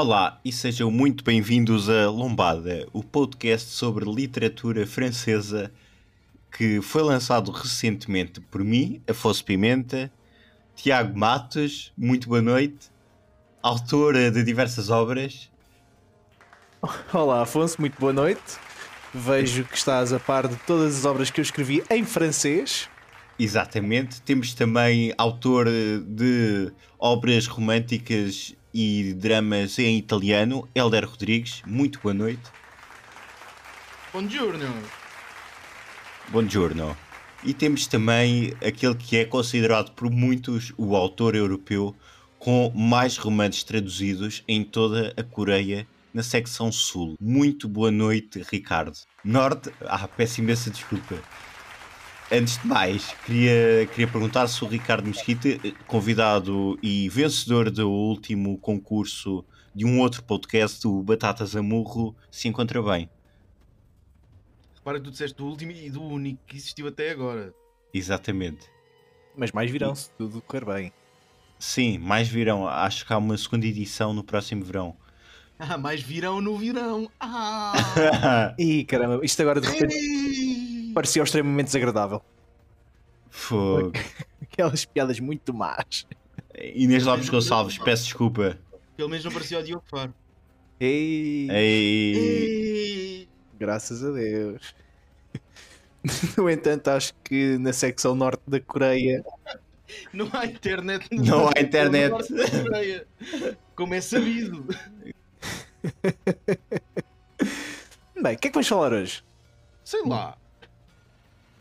Olá e sejam muito bem-vindos a Lombada, o podcast sobre literatura francesa que foi lançado recentemente por mim, Afonso Pimenta, Tiago Matos, muito boa noite, autor de diversas obras. Olá Afonso, muito boa noite. Vejo que estás a par de todas as obras que eu escrevi em francês. Exatamente, temos também autor de obras românticas e dramas em italiano, Helder Rodrigues. Muito boa noite. Buongiorno. Buongiorno. E temos também aquele que é considerado por muitos o autor europeu com mais romances traduzidos em toda a Coreia na secção sul. Muito boa noite, Ricardo. Norte, ah, peço imensa desculpa. Antes de mais, queria, queria perguntar se o Ricardo Mesquita, convidado e vencedor do último concurso de um outro podcast, o Batatas Amurro, se encontra bem. Repara que tu disseste do último e do único que existiu até agora. Exatamente. Mas mais virão se tudo correr bem. Sim, mais virão. Acho que há uma segunda edição no próximo verão. Ah, mais virão no verão. Ah! Ih, caramba, isto agora de repente Ei! parecia extremamente desagradável. Fogo. Aquelas piadas muito más. Inês Lopes Gonçalves, peço desculpa. Pelo menos não parecia o Diogo Faro. Ei, Ei. Ei! graças a Deus. No entanto, acho que na secção norte da Coreia Não há internet. no- Não há internet. no norte da Coreia. Como é sabido. Bem, o que é que vais falar hoje? Sei lá.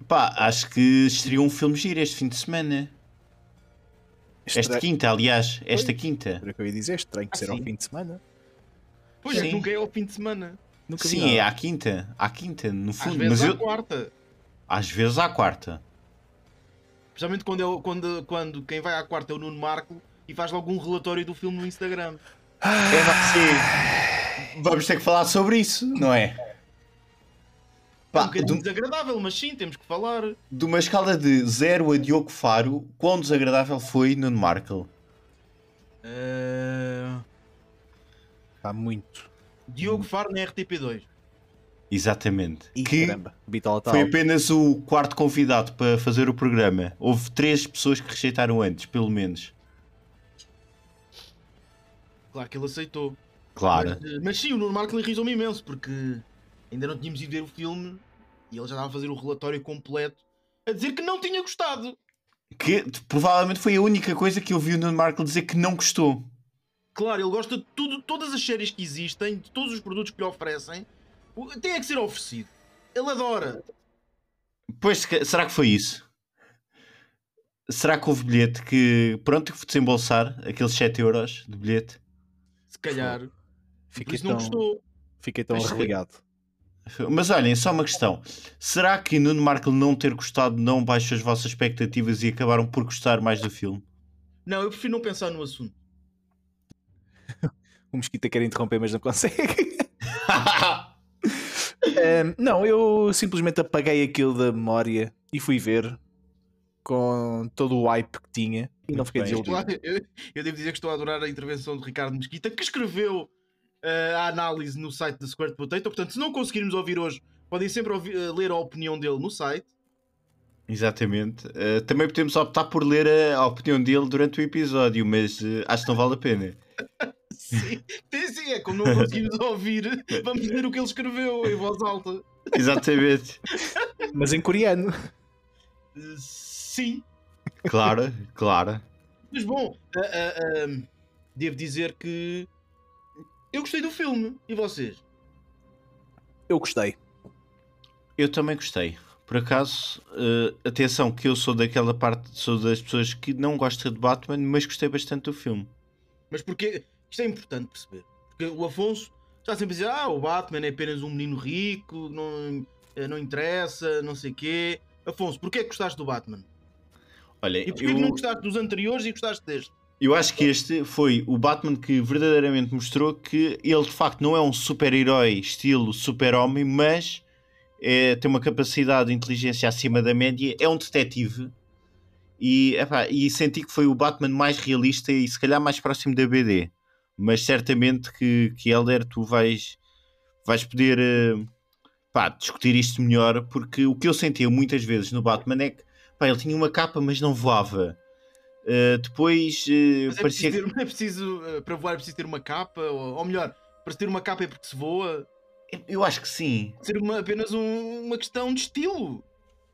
Pá, acho que estreou um filme giro este fim de semana. Esta Estra- quinta, aliás, esta quinta. Era o que eu ia dizer, estranho que Ah, ser ao sim. fim de semana. Pois é, Sim. que nunca é ao fim de semana. Nunca Sim, é à quinta. À quinta, no Às fundo. vezes Mas à eu. quarta. Às vezes à quarta. Especialmente quando, é, o- quando, quando quem vai à quarta é o Nuno Marco e faz logo um relatório do filme no Instagram. É, sim. Vamos ter que falar sobre isso, não é? É um Pá, bocadinho de, desagradável, mas sim, temos que falar. de uma escala de 0 a Diogo Faro, quão desagradável foi Nuno Markle? Eh, Há muito. Diogo Faro na RTP2. Exatamente. Ih, que caramba, foi apenas o quarto convidado para fazer o programa. Houve três pessoas que rejeitaram antes, pelo menos. Claro que ele aceitou. Claro. Mas, eh, mas sim, o Nuno Marco irritou-me imenso porque ainda não tínhamos ido ver o filme e ele já estava a fazer o relatório completo a dizer que não tinha gostado. Que provavelmente foi a única coisa que eu vi o Nuno Markle dizer que não gostou. Claro, ele gosta de tudo, todas as séries que existem, de todos os produtos que lhe oferecem, tem é que ser oferecido. Ele adora. Pois, será que foi isso? Será que houve bilhete que, pronto, que desembolsar aqueles 7 euros de bilhete? Se calhar. Por Fiquei isso não tão, gostou. fiquei tão arreligado. Mas olhem, só uma questão. Será que Nuno Markle não ter gostado não baixou as vossas expectativas e acabaram por gostar mais do filme? Não, eu prefiro não pensar no assunto. O Mosquita quer interromper, mas não consegue. Ahm, não, eu simplesmente apaguei aquilo da memória e fui ver com todo o hype que tinha e não fiquei desiludido. Eu, eu devo dizer que estou a adorar a intervenção de Ricardo Mesquita, que escreveu eh, a análise no site da Squared Potato. Portanto, se não conseguirmos ouvir hoje, podem sempre ouvir- eh, ler a opinião dele no site. Exatamente. Uh, também podemos optar por ler a, a opinião dele durante o episódio, mas uh, acho que não vale a pena. Sim, sim, sim, é como não conseguimos ouvir, vamos ler o que ele escreveu em voz alta. Exatamente. Mas em coreano. Sim, Claro, claro. mas bom, ah, ah, devo dizer que eu gostei do filme. E vocês? Eu gostei. Eu também gostei. Por acaso, uh, atenção, que eu sou daquela parte, sou das pessoas que não gosta de Batman, mas gostei bastante do filme. Mas porque isto é importante perceber. Porque o Afonso está sempre a dizer: Ah, o Batman é apenas um menino rico, não, eh, não interessa, não sei quê. Afonso, porquê é que gostaste do Batman? Olha, E porquê que eu, não gostaste dos anteriores e gostaste deste? Eu acho que este foi o Batman que verdadeiramente mostrou que ele de facto não é um super-herói estilo super-homem, mas é, tem uma capacidade de inteligência acima da média, é um detetive. E, epá, e senti que foi o Batman mais realista e se calhar mais próximo da BD. mas certamente que, que Helder, tu vais, vais poder pá, discutir isto melhor, porque o que eu sentia muitas vezes no Batman é que ele tinha uma capa, mas não voava. Uh, depois uh, mas é parecia preciso ter, é preciso, para voar é preciso ter uma capa, ou, ou melhor, para ter uma capa é porque se voa. Eu acho que sim. Ser uma, apenas um, uma questão de estilo.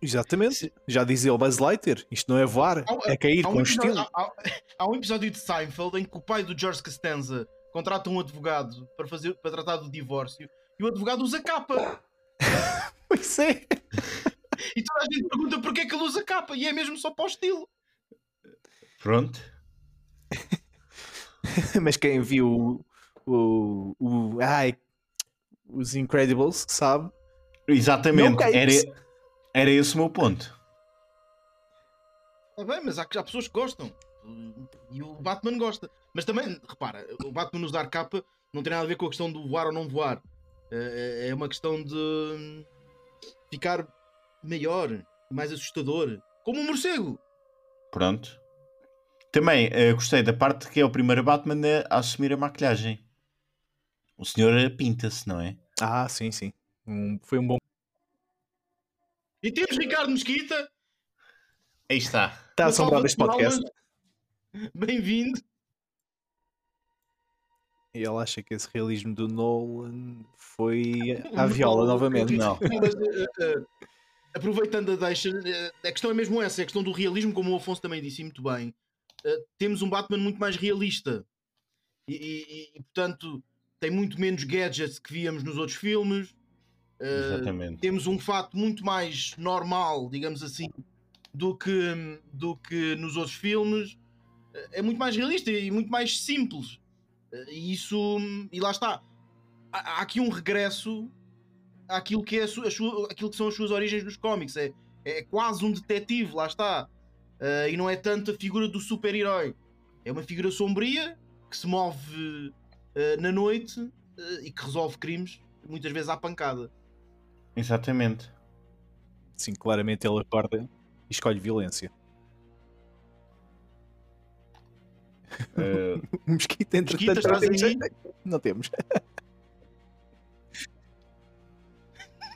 Exatamente. Já dizia o Buzz Lightyear, isto não é voar, há, é cair com um estilo. Há, há, um episódio de Seinfeld em que o pai do George Costanza contrata um advogado para, fazer, para tratar do divórcio e o advogado usa capa. pois é. E toda a gente pergunta porquê é que ele usa capa e é mesmo só para o estilo. Pronto. Mas quem viu o, o, ai, os Incredibles sabe. Exatamente. Era, era esse o meu ponto. Está bem, mas há, há pessoas que gostam. E o Batman gosta. Mas também, repara, o Batman usar capa não tem nada a ver com a questão do voar ou não voar. É, é uma questão de ficar maior, mais assustador. Como um morcego. Pronto. Também uh, gostei da parte que é o primeiro Batman a assumir a maquilhagem. O senhor pinta-se, não é? Ah, sim, sim. Um, foi um bom. E temos Ricardo Mesquita. Aí está. Está assombrado este podcast. Bem-vindo. E ele acha que esse realismo do Nolan foi à viola novamente. Não. Mas, uh, uh, aproveitando a deixa, uh, a questão é mesmo essa: a questão do realismo, como o Afonso também disse muito bem. Temos um Batman muito mais realista. E, e, e, portanto, tem muito menos gadgets que víamos nos outros filmes. Exatamente. temos um fato muito mais normal, digamos assim, do que, do que nos outros filmes. É muito mais realista e muito mais simples. E isso. E lá está. Há, aqui um regresso àquilo que, é a sua, aquilo que são as suas origens nos cómics. É, é quase um detetive, lá está. Uh, e não é tanto a figura do super-herói. É uma figura sombria que se move uh, na noite uh, e que resolve crimes, muitas vezes à pancada. Exatamente. Sim, claramente ele acorda e escolhe violência. Uh... Mosquito, entretanto, não temos. Não temos.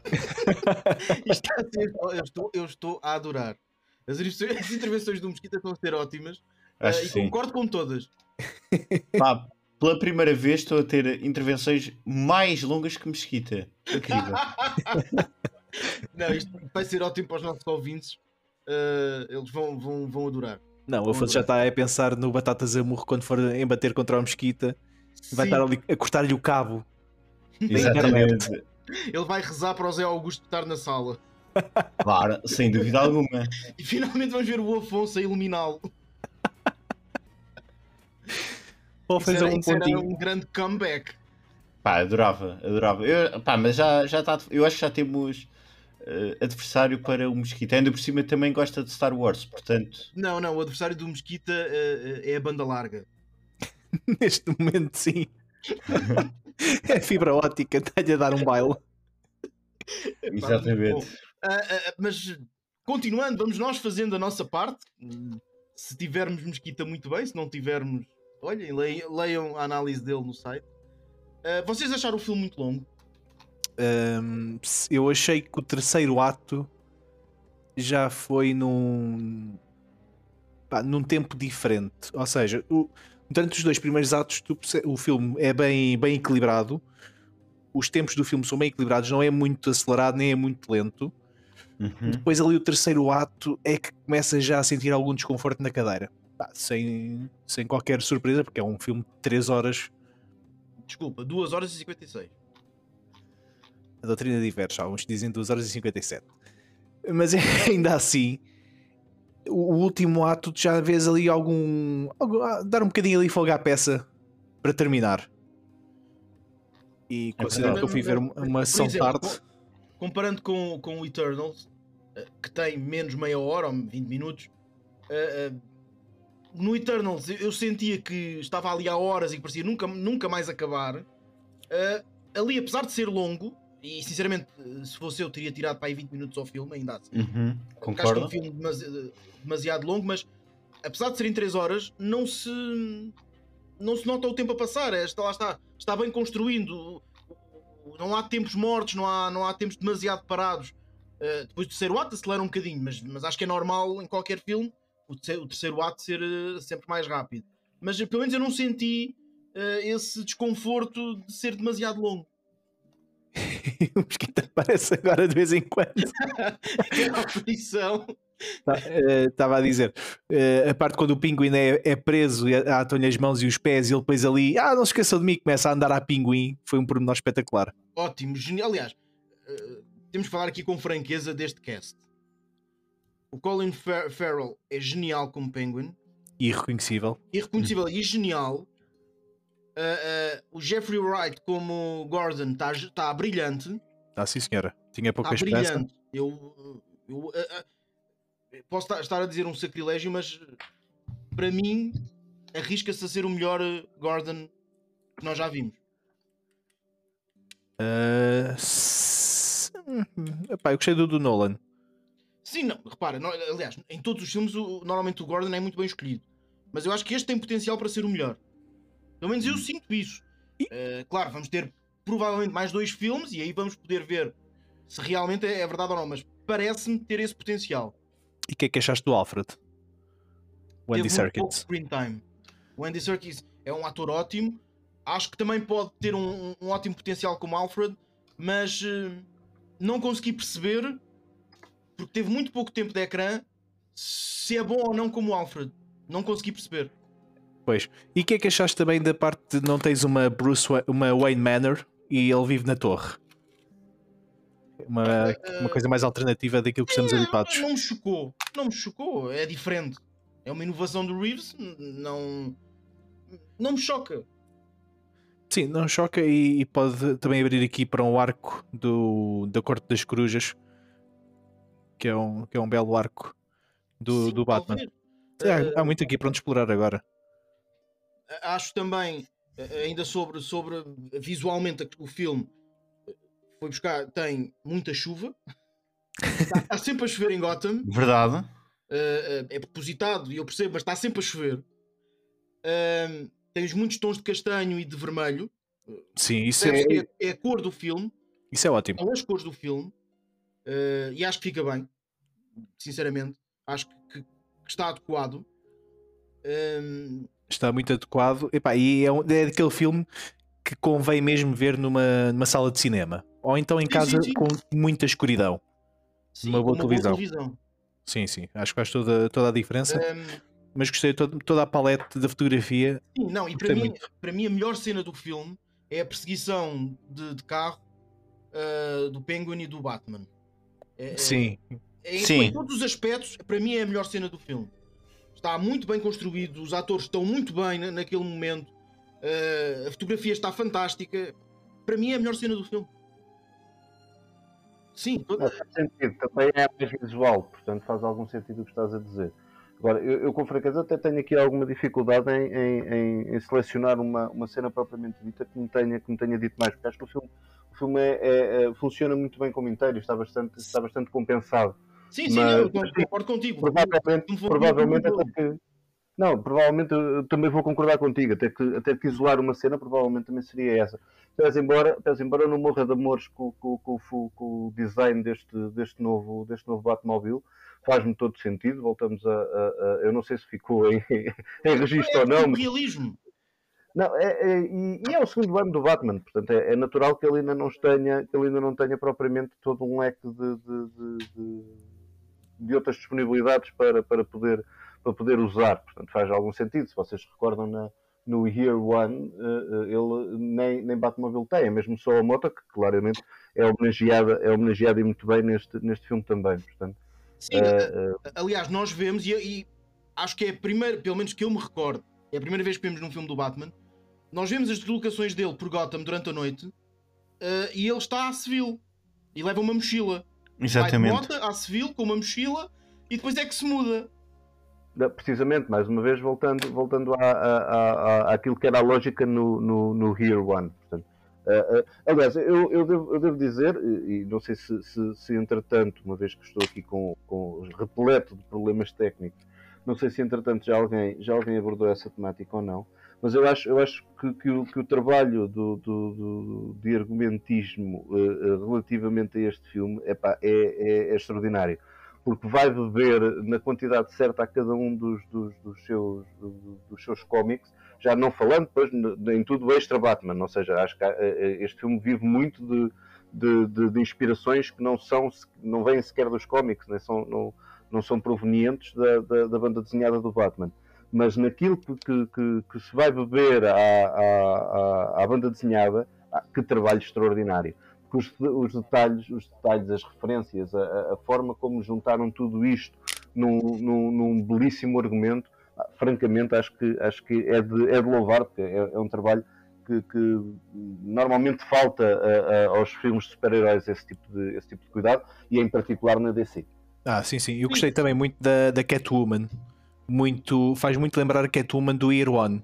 Isto a ser, eu, estou, eu estou a adorar. As, as intervenções do Mosquito estão a ser ótimas uh, e sim. concordo com todas. Pá, pela primeira vez estou a ter intervenções mais longas que Mesquita. Incrível. Não, isto vai ser ótimo para os nossos ouvintes. Uh, eles vão, vão, vão adorar. Não, o Afonso já está a pensar no Batatas Amorro quando for embater contra o Mesquita. Vai Sim. estar ali a cortar-lhe o cabo. Exatamente. Ele vai rezar para o Zé Augusto estar na sala. Claro, sem dúvida alguma. E finalmente vamos ver o Afonso a iluminá-lo. Ou fazer um pontinho. um grande comeback. Pá, adorava, adorava. Eu, pá, mas já, já está. Eu acho que já temos uh, adversário para o Mosquita. Ainda por cima também gosta de Star Wars, portanto. Não, não, o adversário do Mosquita uh, é a banda larga. Neste momento, sim. é fibra ótica, está-lhe a dar um baile. Exatamente. Uh, mas continuando, vamos nós fazendo a nossa parte. Se tivermos Mosquita, muito bem. Se não tivermos, olhem, leiam, leiam a análise dele no site. Uh, vocês acharam o filme muito longo? Um, eu achei que o terceiro ato já foi num, pá, num tempo diferente. Ou seja, o, durante os dois primeiros atos tu, o filme é bem, bem equilibrado. Os tempos do filme são bem equilibrados, não é muito acelerado nem é muito lento. Uhum. Depois ali o terceiro ato é que começa já a sentir algum desconforto na cadeira. Pá, sem, sem qualquer surpresa, porque é um filme de 3 horas Desculpa, 2 horas e 56. A doutrina diverge, alguns dizem 2 horas e 57. Mas ainda assim, o último ato já vês ali algum. algum ah, dar um bocadinho ali folga à peça para terminar. E é considero que eu fui ver uma sessão tarde. Comparando com, com o Eternals, eh, que tem menos meia hora ou 20 minutos, uh, uh, no Eternals eu sentia que estava ali há horas e que parecia nunca, nunca mais acabar. Ali, apesar de ser longo, e sinceramente, se fosse eu, teria tirado para aí 20 minutos ao filme, ainda assim. Uhum, concordo. Acho que é um filme demasiado, demasiado longo, mas apesar de serem 3 horas, não se não se nota o tempo a passar, é, está, lá está, está bem construindo, não há tempos mortos, não há, não há tempos demasiado parados. Uh, depois do terceiro ato acelera um bocadinho, mas, mas acho que é normal em qualquer filme o terceiro, o terceiro ato ser uh, sempre mais rápido. Mas pelo menos eu não senti uh, esse desconforto de ser demasiado longo. o Mosquito aparece agora de vez em quando. é a aflição. Estava uh, a dizer, uh, a parte quando o pinguim é, é preso e atam-lhe as mãos e os pés e ele depois ali, ah, não se esqueça de mim, começa a andar a pinguim, foi um pormenor espetacular. Ótimo, genial. Aliás, uh, temos que falar aqui com franqueza deste cast. O Colin Fer Farrell é genial como Penguin. Irreconhecível. Irreconhecível e genial. o Jeffrey Wright como Gordon está tá brilhante. Ah, sim, senhora. Tinha pouca tá esperança. Brilhante. Eu, eu posso estar a dizer um sacrilégio, mas para mim arrisca-se a ser o melhor eh, Gordon que nós já vimos. Uh... Epá, eu gostei do, do Nolan. Sim, não, repara, não, aliás, em todos os filmes o, normalmente o Gordon é muito bem escolhido. Mas eu acho que este tem potencial para ser o melhor. Pelo menos eu hum. sinto isso. Uh, claro, vamos ter provavelmente mais dois filmes e aí vamos poder ver se realmente é, é verdade ou não, mas parece-me ter esse potencial. E o que é que achaste do Alfred? O Andy Serkis. time. O Andy Serkis é um ator ótimo. Acho que também pode ter um, um ótimo potencial como Alfred, mas uh, não consegui perceber, porque teve muito pouco tempo de ecrã, se é bom ou não como Alfred. Não consegui perceber. Pois. E o que é que achaste também da parte de não tens uma Bruce uma Wayne Manor e ele vive na torre? Uma, uma coisa mais alternativa daquilo que estamos habituados. Não me chocou, não me chocou, é diferente. É uma inovação do Reeves, não, não me choca. Sim, não choca e, e, pode também abrir aqui para um arco do, da Corte das Corujas, que é um, que é um belo arco do, Sim, do Batman. É, há, há muito aqui para onde explorar agora. Acho também, ainda sobre, sobre visualmente o filme, foi buscar, tem muita chuva, está, está, sempre a chover em Gotham. Verdade. Uh, uh, é propositado e eu percebo, mas está sempre a chover. Uh, tens muitos tons de castanho e de vermelho. Sim, isso é... é... é. a cor do filme. Isso é ótimo. São as cores do filme. e acho que fica bem. Sinceramente. Acho que, que está adequado. Está muito adequado. Epá, e é, é daquele filme que convém mesmo ver numa, numa sala de cinema. Ou então em casa sim, sim. com muita escuridão. Sim, uma boa televisão. Boa televisão. Sim, sim. Acho que faz toda, toda a diferença. Um... Mas gostei de toda, a palete da fotografia. Sim, não, e para mim, para mim a melhor cena do filme é a perseguição de, de carro uh, do Penguin e do Batman. É, é sim. É, é, sim. Em todos os aspectos, para mim é a melhor cena do filme. Está muito bem construído, os atores estão muito bem naquele momento. Uh, a fotografia está fantástica. Para mim é a melhor cena do filme. Sim, toda... faz sentido. Também é mais visual, portanto faz algum sentido o que estás a dizer. Agora, eu, eu com franqueza até tenho aqui alguma dificuldade em, em, em, selecionar uma, uma cena propriamente dita que me tenha, que me tenha dito mais, porque acho que o filme, o filme é, é, é, funciona muito bem como inteiro, está bastante, está bastante compensado. Sim, sim, mas, eu concordo contigo. Provavelmente, provavelmente até que não, provavelmente eu também vou concordar contigo, até que, até que isolar uma cena provavelmente também seria essa. Pese embora, pese embora eu não morra de amores com, com, com, com, o design deste, deste, novo, deste novo Batmobile, faz-me todo sentido, voltamos a, a, a, Eu não sei se ficou em, em registro é, ou não. Mas... realismo. Não, é, é, e, e, é o segundo ano do Batman, portanto é, é, natural que ele ainda não tenha, que ele ainda não tenha propriamente todo um leque de, de, de, de, de outras disponibilidades para, para poder para poder usar. Portanto, faz algum sentido. Se vocês se recordam na, no Year One, uh, ele nem, nem Batmobile tem, é mesmo só a moto, que claramente é homenageada, é homenageada e muito bem neste, neste filme também. Portanto, Sim, uh, uh, aliás, nós vemos, e, e, acho que é a primeira, pelo menos que eu me recordo, é a primeira vez que vemos num filme do Batman, nós vemos as deslocações dele por Gotham durante a noite e ele está a civil e leva uma mochila. Exatamente. Vai de moto à civil com uma mochila e depois é que se muda precisamente, mais uma vez, voltando, voltando à, à, à, àquilo que era a lógica no, no, no Year One. Portanto, uh, uh, aliás, eu, eu, devo, eu devo dizer, e, e não sei se, se, se, entretanto, uma vez que estou aqui com, com repleto de problemas técnicos, não sei se entretanto já alguém, já alguém abordou essa temática ou não, Mas eu acho, eu acho que, que, o, que o trabalho do, do, do de argumentismo uh, relativamente a este filme epá, é, é, é, extraordinário. Porque vai beber na quantidade certa a cada um dos, dos, dos seus, dos seus cómics, já não falando depois em tudo extra Batman, ou seja, acho que este filme vive muito de, de, de, de, inspirações que não são não vêm sequer dos cómics, né? são, não, não são provenientes da, da, da, banda desenhada do Batman. Mas naquilo que, que, que se vai beber à, à, à, banda desenhada, que trabalho extraordinário. Os, os, detalhes, os detalhes, as referências, a, a, forma como juntaram tudo isto num, num, num belíssimo argumento, ah, francamente acho que, acho que é, de, é de louvar, porque é, é um trabalho que, que normalmente falta a, a, aos filmes de super-heróis esse, tipo de, esse tipo de cuidado, e em particular na DC. Ah, sim, sim. Eu gostei também muito da, da Catwoman. Muito, faz muito lembrar a Catwoman do Year One.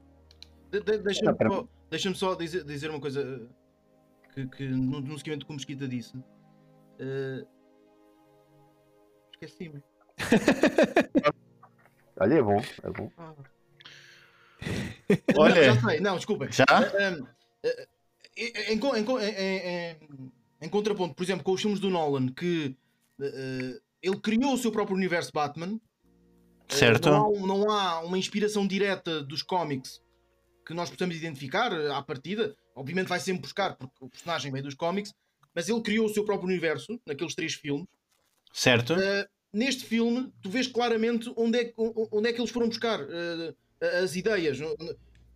De, de, Deixa-me ah, só, deixa só dizer, dizer, uma coisa que, que no, no seguimento como Mesquita disse. Uh... Esqueci-me. Olha, é bom, é bom. Ah. Olha, não, já sei, não, desculpem. Já? Uh, uh, em, em, em, em, contraponto, por exemplo, com os filmes do Nolan, que uh, ele criou o seu próprio universo Batman. Certo. Não há, não há, uma inspiração direta dos cómics que nós possamos identificar à partida. Obviamente vai sempre buscar, porque o personagem vem dos cómics, mas ele criou o seu próprio universo naqueles três filmes. Certo. neste filme, tu vês claramente onde é, onde é que eles foram buscar as ideias,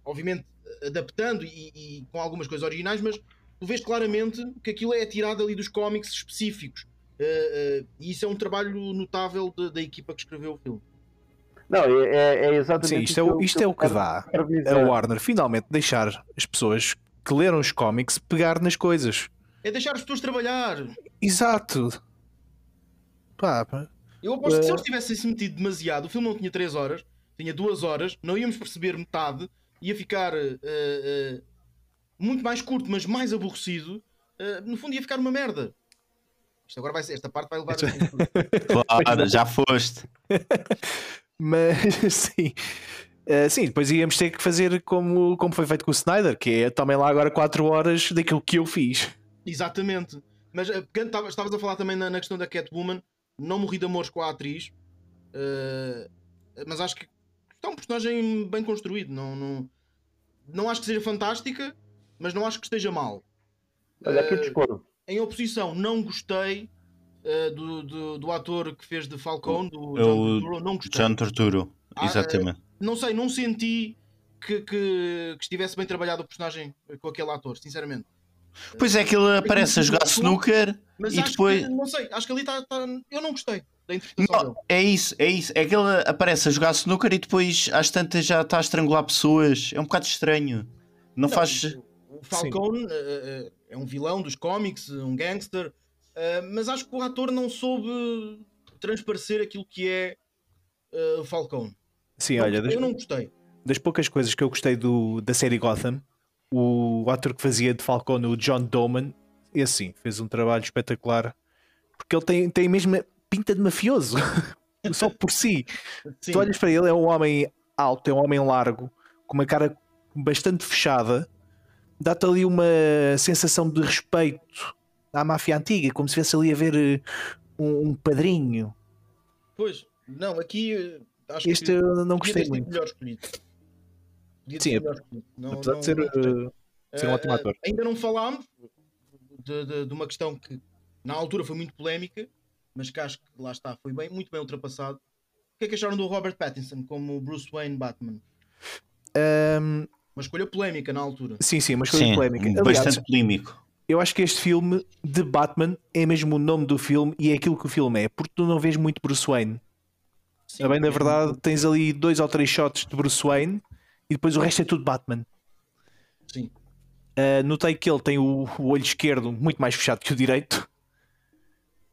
obviamente adaptando e, e, com algumas coisas originais, mas tu vês claramente que aquilo é tirado ali dos cómics específicos. Uh, uh, e isso é um trabalho notável de, da equipa que escreveu o filme. Não, é, é, é exatamente Sim, isto, é, o, isto é o que dá a Warner finalmente deixar as pessoas que leram os cómics pegar nas coisas. É deixar as pessoas trabalhar. Exato. Pá, pá. Eu aposto que se eles tivessem se metido demasiado, o filme não tinha 3 horas, tinha duas horas, não íamos perceber metade, ia ficar uh, uh, muito mais curto, mas mais aborrecido. Uh, no fundo, ia ficar uma merda. Isto agora vai ser, esta parte vai levar. claro, já foste. mas sim. Uh, sim, depois íamos ter que fazer como, como foi feito com o Snyder, que é também lá agora 4 horas daquilo que eu fiz. Exatamente. Mas uh, estavas a falar também na, na, questão da Catwoman, não morri de amores com a atriz, uh, mas acho que é um personagem bem construído. Não, não, não acho que seja fantástica, mas não acho que esteja mal. Olha, aqui uh, discordo. Em oposição, não gostei uh, do, do, do, ator que fez de Falcone, do é John Turturro. Não gostei. John Turturro, exatamente. Uh, não sei, não senti que, que, que, estivesse bem trabalhado o personagem com aquele ator, sinceramente. Pois é que ele aparece a jogar snooker mas e depois. Que, não sei, acho que ali está. Tá, eu não gostei da interpretação não, dele. É isso, é isso. É que ele aparece a jogar snooker e depois às tantas já está a estrangular pessoas. É um bocado estranho. Não, não faz. O Falcone uh, é um vilão dos cómics, um gangster, uh, mas acho que o ator não soube transparecer aquilo que é uh, o Falcone. Sim, não, olha, eu das, não gostei. Das poucas coisas que eu gostei do, da série Gotham, o ator que fazia de Falcone, o John Doman, esse sim, fez um trabalho espetacular porque ele tem, tem mesmo pinta de mafioso, só por si. Sim. Tu olhas para ele, é um homem alto, é um homem largo, com uma cara bastante fechada, dá-te ali uma sensação de respeito à máfia antiga, como se fosse ali a ver eh, um, um padrinho. Pois, não, aqui eh, acho este que eu não gostei muito. Melhor escolhido. Sim, escolhido. Não, apesar não, de ser, uh, ser um ótimo ator. Ainda não falámos de, de, de uma questão que na altura foi muito polémica, mas que acho que lá está, foi bem, muito bem ultrapassado. O que é que acharam do Robert Pattinson como Bruce Wayne Batman? Um... Uma escolha polémica na altura. Sim, sim, uma escolha sim, polémica. Aliás, bastante polémico. Eu acho que este filme de Batman é mesmo o nome do filme e é aquilo que o filme é, porque tu não vês muito Bruce Wayne. Sim, a bem da verdade, tens ali dois ou três shots de Bruce Wayne e depois o resto é tudo Batman. Sim. Uh, notei que ele tem o, o olho esquerdo muito mais fechado que o direito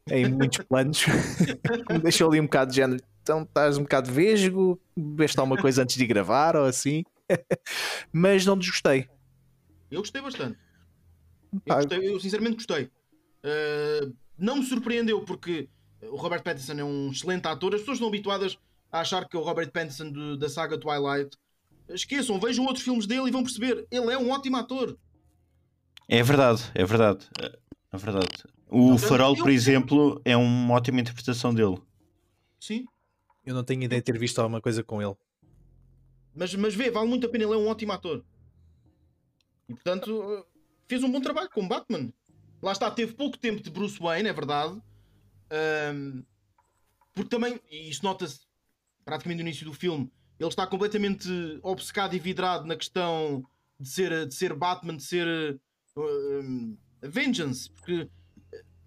em muitos planos. Me deixou ali um bocado de género. Então estás um bocado vesgo, veste alguma coisa antes de gravar ou assim. Mas não desgostei. Eu gostei bastante. Eu, gostei, eu sinceramente gostei. Uh, não me surpreendeu porque o Robert Pattinson é um excelente ator. As pessoas estão habituadas a achar que o Robert Pattinson do, da saga Twilight esqueçam, vejam outros filmes dele e vão perceber, ele é um ótimo ator. É verdade, é verdade. É verdade. O Não, Farol, por exemplo, é uma ótima interpretação dele. Sim. Eu não tenho ideia de ter visto alguma coisa com ele. Mas, mas vê, vale muito a pena, ele é um ótimo ator. E portanto, fez um bom trabalho com Batman. Lá está, teve pouco tempo de Bruce Wayne, é verdade. Ahm, porque também, e isso nota-se praticamente no início do filme, ele está completamente obcecado e vidrado na questão de ser, de ser Batman, de ser um, Vengeance, porque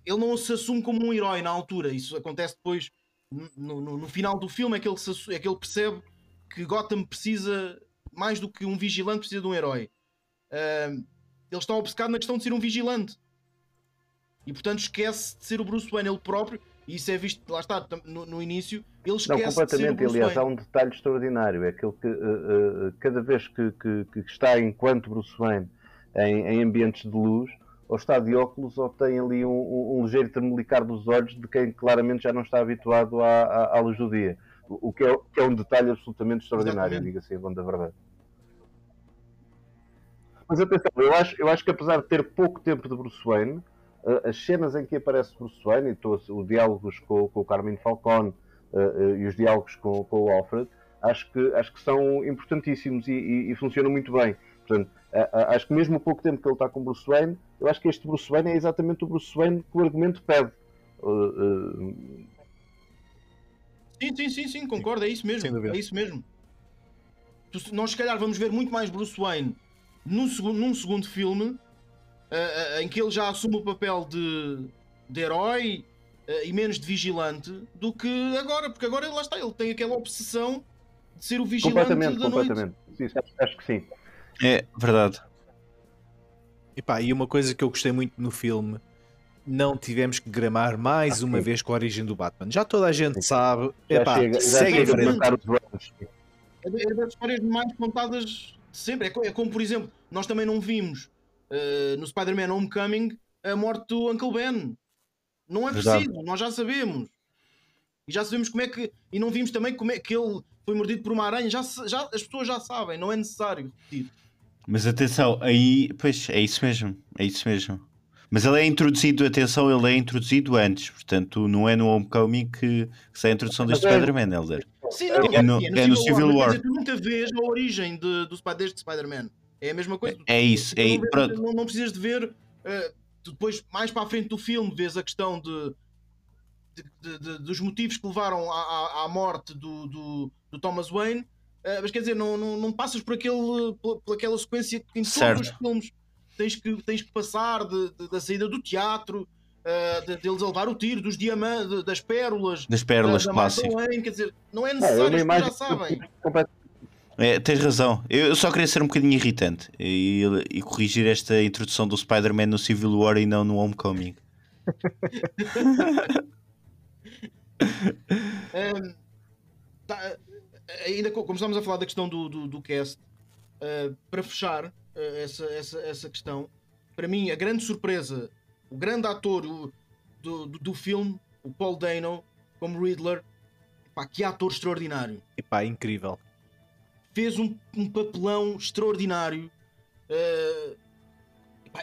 ele não se assume como um herói na altura. Isso acontece depois no, no- no final do filme, é que, ele se é que ele percebe que Gotham precisa mais do que um vigilante, precisa de um herói. Ele está obcecado na questão de ser um vigilante e portanto esquece de ser o Bruce Wayne ele próprio. E isso é visto, lá está, no, no início, ele Não, esquece de ser o completamente. Bruce Aliás, há Wayne. um detalhe extraordinário. É aquele que eh, eh, cada vez que, que- que está enquanto Bruce Wayne em, em ambientes de luz, ou está de óculos, ou tem ali um, um- um ligeiro tremelicar dos olhos de quem claramente já não está habituado à, à- à luz do dia. O que é, que é um detalhe absolutamente extraordinário, diga-se em bom da verdade. Mas atenção, eu acho, eu acho que apesar de ter pouco tempo de Bruce Wayne, as cenas em que aparece Bruce Wayne, e todos os diálogos com, com o Carmine Falcone eh, eh, e os diálogos com, com o Alfred, acho que, acho que são importantíssimos e, e- e funcionam muito bem. Portanto, a- a- acho que mesmo o pouco tempo que ele está com Bruce Wayne, eu acho que este Bruce Wayne é exatamente o Bruce Wayne que o argumento pede. Eh, eh, Sim, sim, sim, sim, concordo, é isso mesmo. É isso mesmo. Nós, se calhar, vamos ver muito mais Bruce Wayne num segundo, num segundo filme ah, em que ele já assume o papel de, de herói ah, e menos de vigilante do que agora, porque agora lá está, ele tem aquela obsessão de ser o vigilante completamente, da noite. completamente. Sim, acho, que sim. É verdade. E pá, e uma coisa que eu gostei muito no filme, não tivemos que gramar mais Ah, uma sim. vez com a origem do Batman. Já toda a gente Sim. sabe. Já Epá, chega, já segue chega a frente. É é das histórias mais contadas de sempre. É É como, por exemplo, nós também não vimos ah, no Spider-Man Homecoming a morte do Uncle Ben. Não é Verdade. preciso, nós já sabemos. E já sabemos como é que. E não vimos também como é que ele foi mordido por uma aranha. Já, já, as pessoas já sabem, não é necessário repetir. Mas atenção, aí, pois, é isso mesmo. É isso mesmo. Mas ele é introduzido, atenção, ele é introduzido antes. Portanto, não é no Homecoming que, que sai a introdução deste Mas é- Spider-Man, Elder. Sim, não, É no- sim, é no Civil mas War. quer dizer, tu nunca vês a origem de, do, deste Spider-Man. É a mesma coisa. É isso. É, não, vês- não- não precisas de ver. tu depois, mais para a frente do filme, vês a questão de, de- de- de- dos motivos que levaram à, à- à morte do, do, do Thomas Wayne. eh, mas quer dizer, não, não, não passas por, aquele, por, por aquela sequência que em Certo. todos os filmes tens que, tens que passar de- de- da saída do teatro, de, deles a levar o tiro, dos diamantes, das pérolas. Das pérolas da, da clássicas. Wayne, quer dizer, não é É, é necessário, imagem já sabem. completamente É, tens razão. Eu só queria ser um bocadinho irritante e, e corrigir esta introdução do Spider-Man no Civil War e não no Homecoming. Um, tá, ainda co- como estamos a falar da questão do, do, do cast, uh, para fechar uh, essa, essa, essa questão, para mim a grande surpresa, o grande ator o- do, do, do filme, o Paul Dano, como Riddler, pá, que ator extraordinário. Epá, incrível. Fez um, um papelão extraordinário. Uh,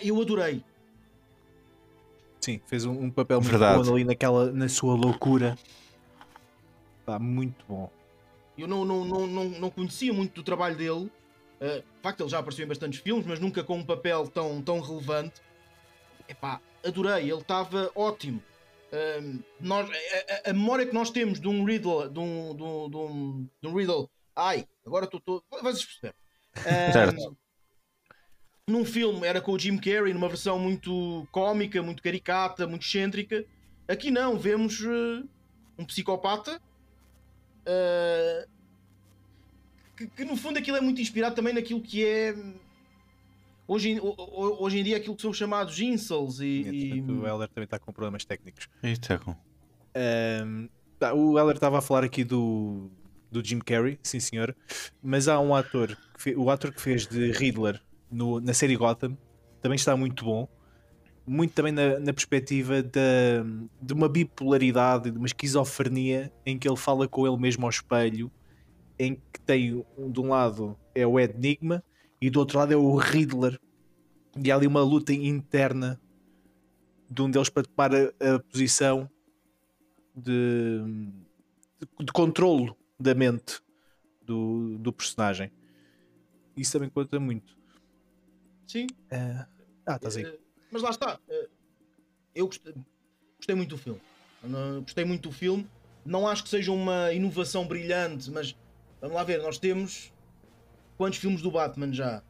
eu adorei. Sim, fez um, um papel muito Verdade. bom ali naquela, na sua loucura. Pá, muito bom. Eu não, não, não, não, não conhecia muito do trabalho dele. Uh, de facto, ele já apareceu em bastantes filmes, mas nunca com um papel tão, tão relevante. Epá, adorei, ele estava ótimo. Um, nós, a, a- a memória que nós temos de um Riddle, de um, de um, de um, de um Riddle, ai, agora estou todo. Vocês perceberam? Um, Certo. Num filme era com o Jim Carrey, numa versão muito cómica, muito caricata, muito excêntrica. Aqui não, vemos uh, um psicopata uh, que, que, no fundo aquilo é muito inspirado também naquilo que é hoje hoje em dia aquilo que são chamados incels e, e- O Heller também está com problemas técnicos. Eita, com- Ahm, tá, o Heller estava a falar aqui do, do Jim Carrey, sim senhor, mas há um ator, o ator que fez de Riddler no- na série Gotham, também está muito bom, muito também na, na perspectiva da- de uma bipolaridade, de uma esquizofrenia em que ele fala com ele mesmo ao espelho, em que tem de um lado é o Enigma e do outro lado é o Riddler. E há ali uma luta interna de um deles para tomar a, a posição de, de, de controlo da mente do, do personagem. Isso também conta muito. Sim. Eh, ah, estás aí. Eh, mas lá está. eh, eu gostei, gostei muito do filme. Gostei muito do filme. Não acho que seja uma inovação brilhante, mas vamos lá ver, nós temos quantos filmes do Batman já?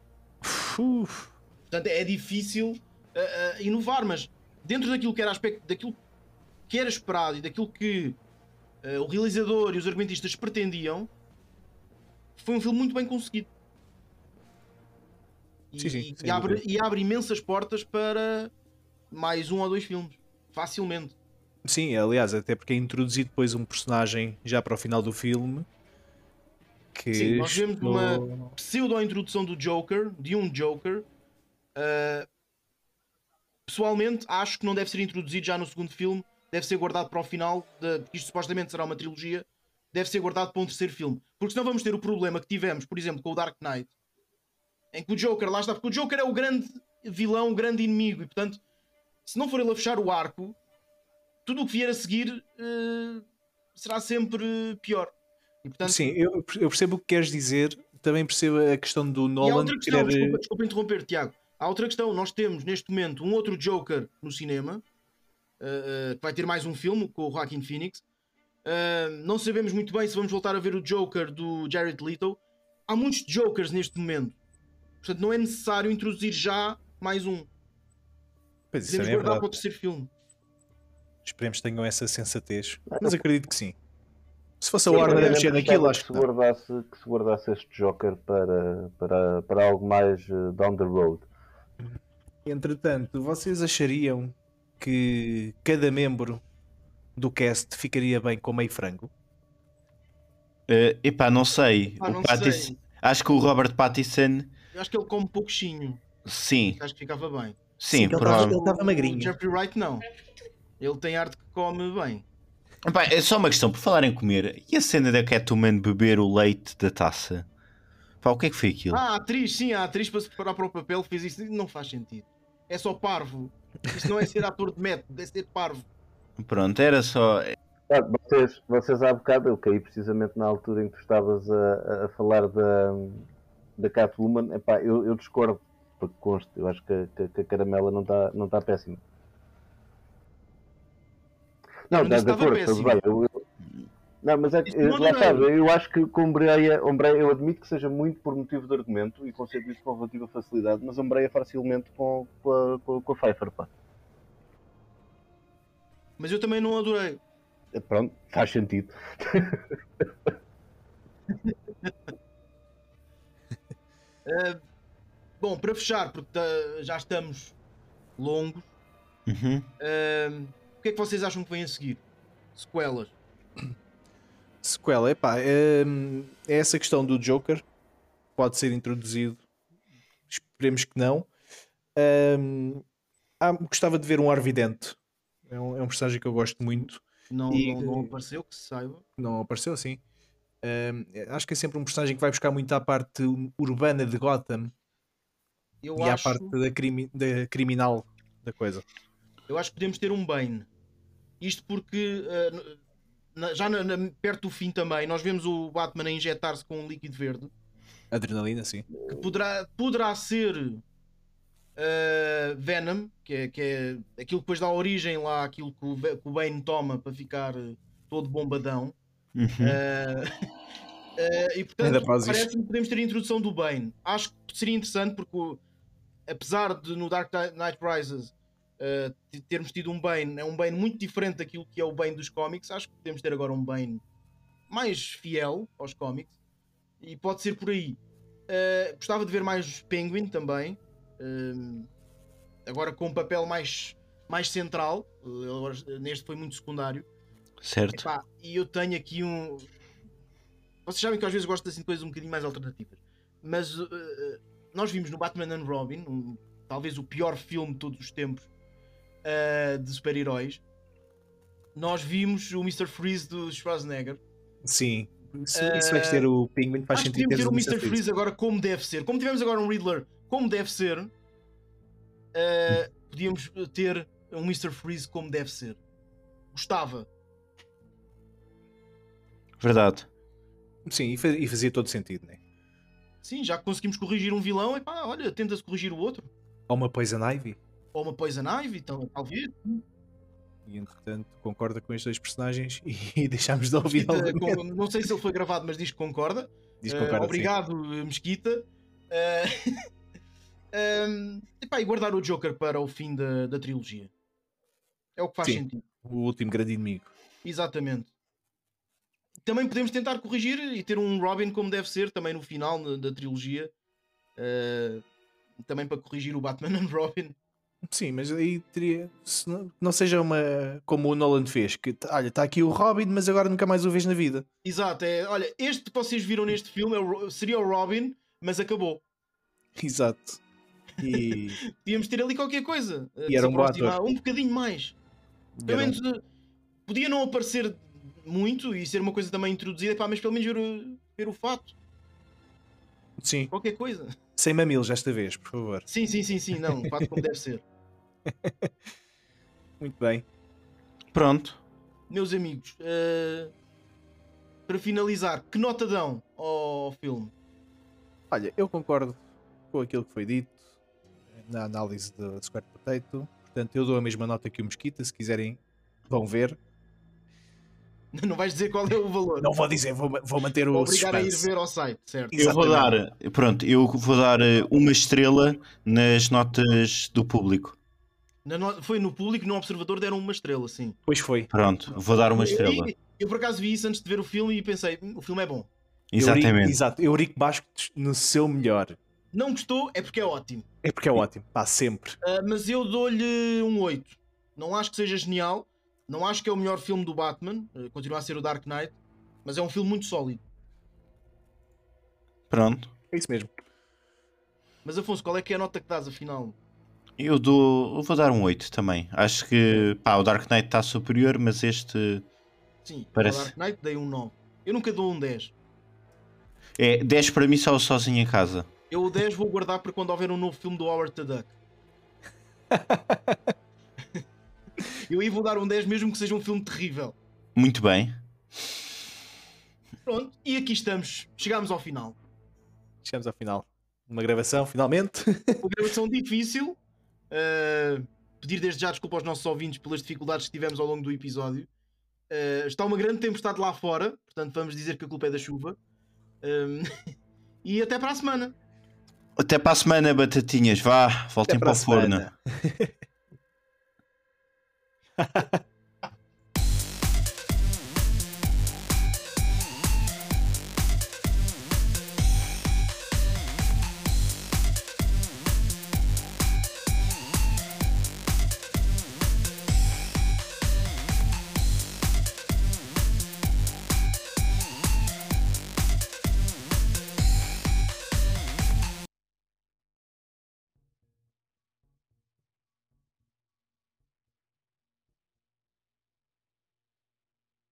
Uf, Portanto, é difícil eh, inovar, mas dentro daquilo que era aspecto, daquilo que era esperado e daquilo que eh, o realizador e os argumentistas pretendiam, foi um filme muito bem conseguido. E, Sim, sim, e abre, e abre imensas portas para mais um ou dois filmes, facilmente. Sim, aliás, até porque é introduzido depois um personagem já para o final do filme que Sim, nós vemos estou- uma- Pseudo-introdução do Joker, de um Joker. eh, pessoalmente, acho que não deve ser introduzido já no segundo filme, deve ser guardado para o final, de, porque isto supostamente será uma trilogia, deve ser guardado para um terceiro filme. Porque senão vamos ter o problema que tivemos, por exemplo, com o Dark Knight, em que o Joker, lá está, porque o Joker é o grande vilão, o grande inimigo, e portanto, se não for ele a fechar o arco, tudo o que vier a seguir eh, será sempre pior. E, portanto, Sim, eu, eu percebo o que queres dizer, também percebo a questão do Nolan outra questão, querer. desculpa, desculpa interromper, Tiago. Há outra questão, nós temos neste momento um outro Joker no cinema, uh, uh, que vai ter mais um filme com o Joaquin Phoenix. Uh, não sabemos muito bem se vamos voltar a ver o Joker do Jared Leto. Há muitos Jokers neste momento, portanto não é necessário introduzir já mais um. Pois isso Podemos é guardar para o verdade. terceiro filme. Esperemos que tenham essa sensatez. Mas acredito que sim. Se fosse a Warner a mexer naquilo, acho que que se não. guardasse, que se guardasse este Joker para, para, para algo mais eh, down the road. Entretanto, vocês achariam que cada membro do cast ficaria bem com meio frango? Eh, epá, não sei. O não Pattinson- sei. Acho que o Robert Pattinson, Eu acho que ele come pouquinho. sim, Acho que ficava bem. sim, ele estava- provável. ele estava O magrinho. Jeffrey Wright não. Ele tem arte que come bem. Epá, é só uma questão, por falar em comer, e a cena da Catwoman beber o leite da taça? Pá, o que é que foi aquilo? Ah, a atriz, sim, a atriz para se preparar para o papel fez isso. Não faz sentido. É só parvo. Isto não é ser ator de método, é ser parvo. Pronto, era só. Ah, vocês, vocês há bocado, eu caí precisamente na altura em que tu estavas a, a falar da, da Catwoman. Epá, eu, eu discordo, porque conste, eu acho que, a- que, que a caramela não está não tá péssima. Não, não está de acordo, bem. eu- não, mas é que, não lá está, eu acho que com Umbreia, Umbreia, eu admito que seja muito por motivo de argumento e conceito isso com relativa facilidade, mas Umbreia facilmente com, com, a, com, a- com a Pfeiffer, pá. Mas eu também não adorei. Pronto, faz sentido. Bom, para fechar, porque tá- já estamos longos, Uhum. ahm, o que é que vocês acham que vem a seguir? Sequelas. Sequela, epá, é, é essa questão do Joker. Pode ser introduzido. Esperemos que não. Ahm, ah, gostava de ver um Arvidente. É um, é um personagem que eu gosto muito. Não, E- não, não apareceu, que se saiba. Não apareceu assim. Ahm, acho que é sempre um personagem que vai buscar muito à parte urbana de Gotham Eu e à acho, parte da, crimi- da criminal da coisa. eu acho que podemos ter um Bane. Isto porque na- já na- na- perto do fim também, nós vemos o Batman a injetar-se com um líquido verde. Adrenalina, sim. que poderá, poderá ser uh, Venom, que é, que é aquilo que depois dá origem lá àquilo que o, que o Bane toma para ficar uh, todo bombadão. Uhum. Uh, uh, e portanto, parece-me que podemos ter a introdução do Bane. Acho que seria interessante porque, apesar de no Dark Knight Rises uh, termos tido um Bane, é um Bane muito diferente daquilo que é o Bane dos cómics. Acho que podemos ter agora um Bane mais fiel aos cómics e pode ser por aí. Uh, gostava de ver mais Penguin também, um, agora com um papel mais, mais central. Uh, neste foi muito secundário. Certo. Epá, e eu tenho aqui um. Vocês sabem que às vezes gosto assim de coisas um bocadinho mais alternativas, mas uh, uh, nós vimos no Batman and Robin, um- talvez o pior filme de todos os tempos uh, de super-heróis. Nós vimos o Mr. Freeze do Schwarzenegger. Sim. Isso, isso vai ter o Penguin, faz Acho que sentido podíamos ter o Mr. Freeze agora como deve ser. Como tivemos agora um Riddler como deve ser, eh, podíamos ter um Mr. Freeze como deve ser. Gostava. Verdade. Sim, e fa- fazia todo sentido, né? Sim, já que conseguimos corrigir um vilão, epá, olha, tenta-se corrigir o outro. Ou uma Poison Ivy. Ou uma Poison Ivy, então, talvez. E entretanto concorda com estes dois personagens e deixámos de ouvir Mesquita, não sei se ele foi gravado, mas diz que concorda. Diz que Eh, concorda, sim. obrigado, eh, Mesquita. Eh, ehm, epá, e guardar o Joker para o fim da, da trilogia. É o que faz Sim. sentido. O último grande inimigo. Exatamente. Também podemos tentar corrigir e ter um Robin como deve ser, também no final na- da trilogia. Eh, também para corrigir o Batman and Robin. Sim, mas aí teria. Se não, não seja uma. Como o Nolan fez, que olha, está aqui o Robin, mas agora nunca mais o vês na vida. Exato, é, olha, este que vocês viram neste filme é seria o Robin, mas acabou. Exato. E, Podíamos ter ali qualquer coisa. eh, E de era um bom. Um bocadinho mais. Pelo um- menos eh, podia não aparecer muito e ser uma coisa também introduzida, pá, mas pelo menos ver, o- ver o fato, Sim, qualquer coisa. sem mamilos desta vez, por favor. Sim, sim, sim, sim, não, o fato como deve ser. Muito bem. Pronto. Meus amigos, eh, para finalizar, que nota dão ao filme? Olha, eu concordo com aquilo que foi dito na análise do Square Potato. Portanto, eu dou a mesma nota que o Mosquita. Se quiserem, vão ver. Não vais dizer qual é o valor. Não vou dizer, vou, vou manter o Vou obrigar a ir suspense. ver ao site, certo? Eu vou dar, Exatamente. pronto, eu vou dar eh, uma estrela nas notas do público. Na no- Foi no público, no Observador deram uma estrela, sim. Pois foi. Pronto, vou dar uma estrela. Eu, eu, por acaso vi isso antes de ver o filme e pensei, "Hum, o filme é bom. Exatamente. Eurico, exato. Eurico Bastos no seu melhor. Não gostou, é porque é ótimo. É porque é ótimo. Pá, sempre. Ah, mas eu dou-lhe um 8. Não acho que seja genial. Não acho que é o melhor filme do Batman. ah, continua a ser o Dark Knight. Mas é um filme muito sólido. Pronto. É isso mesmo. Mas Afonso, qual é que é a nota que dás afinal? Eu dou, eu vou dar um 8 também. Acho que pá, o Dark Knight está superior, mas este Sim, Parece- ao Dark Knight dei um 9. Eu nunca dou um 10. é 10 para mim só sozinho em casa. Eu o 10 vou guardar para quando houver um novo filme do Howard the Duck. eu aí vou dar um 10 mesmo que seja um filme terrível. Muito bem. Pronto, e aqui estamos. Chegámos ao final. Chegamos ao final. Uma gravação, finalmente. Uma gravação difícil. Uh, pedir desde já desculpa aos nossos ouvintes pelas dificuldades que tivemos ao longo do episódio. Uh, está uma grande tempestade lá fora, portanto vamos dizer que a culpa é da chuva. Um, e até para a semana. Até para a semana, batatinhas. Vá, voltem Até para, para o forno.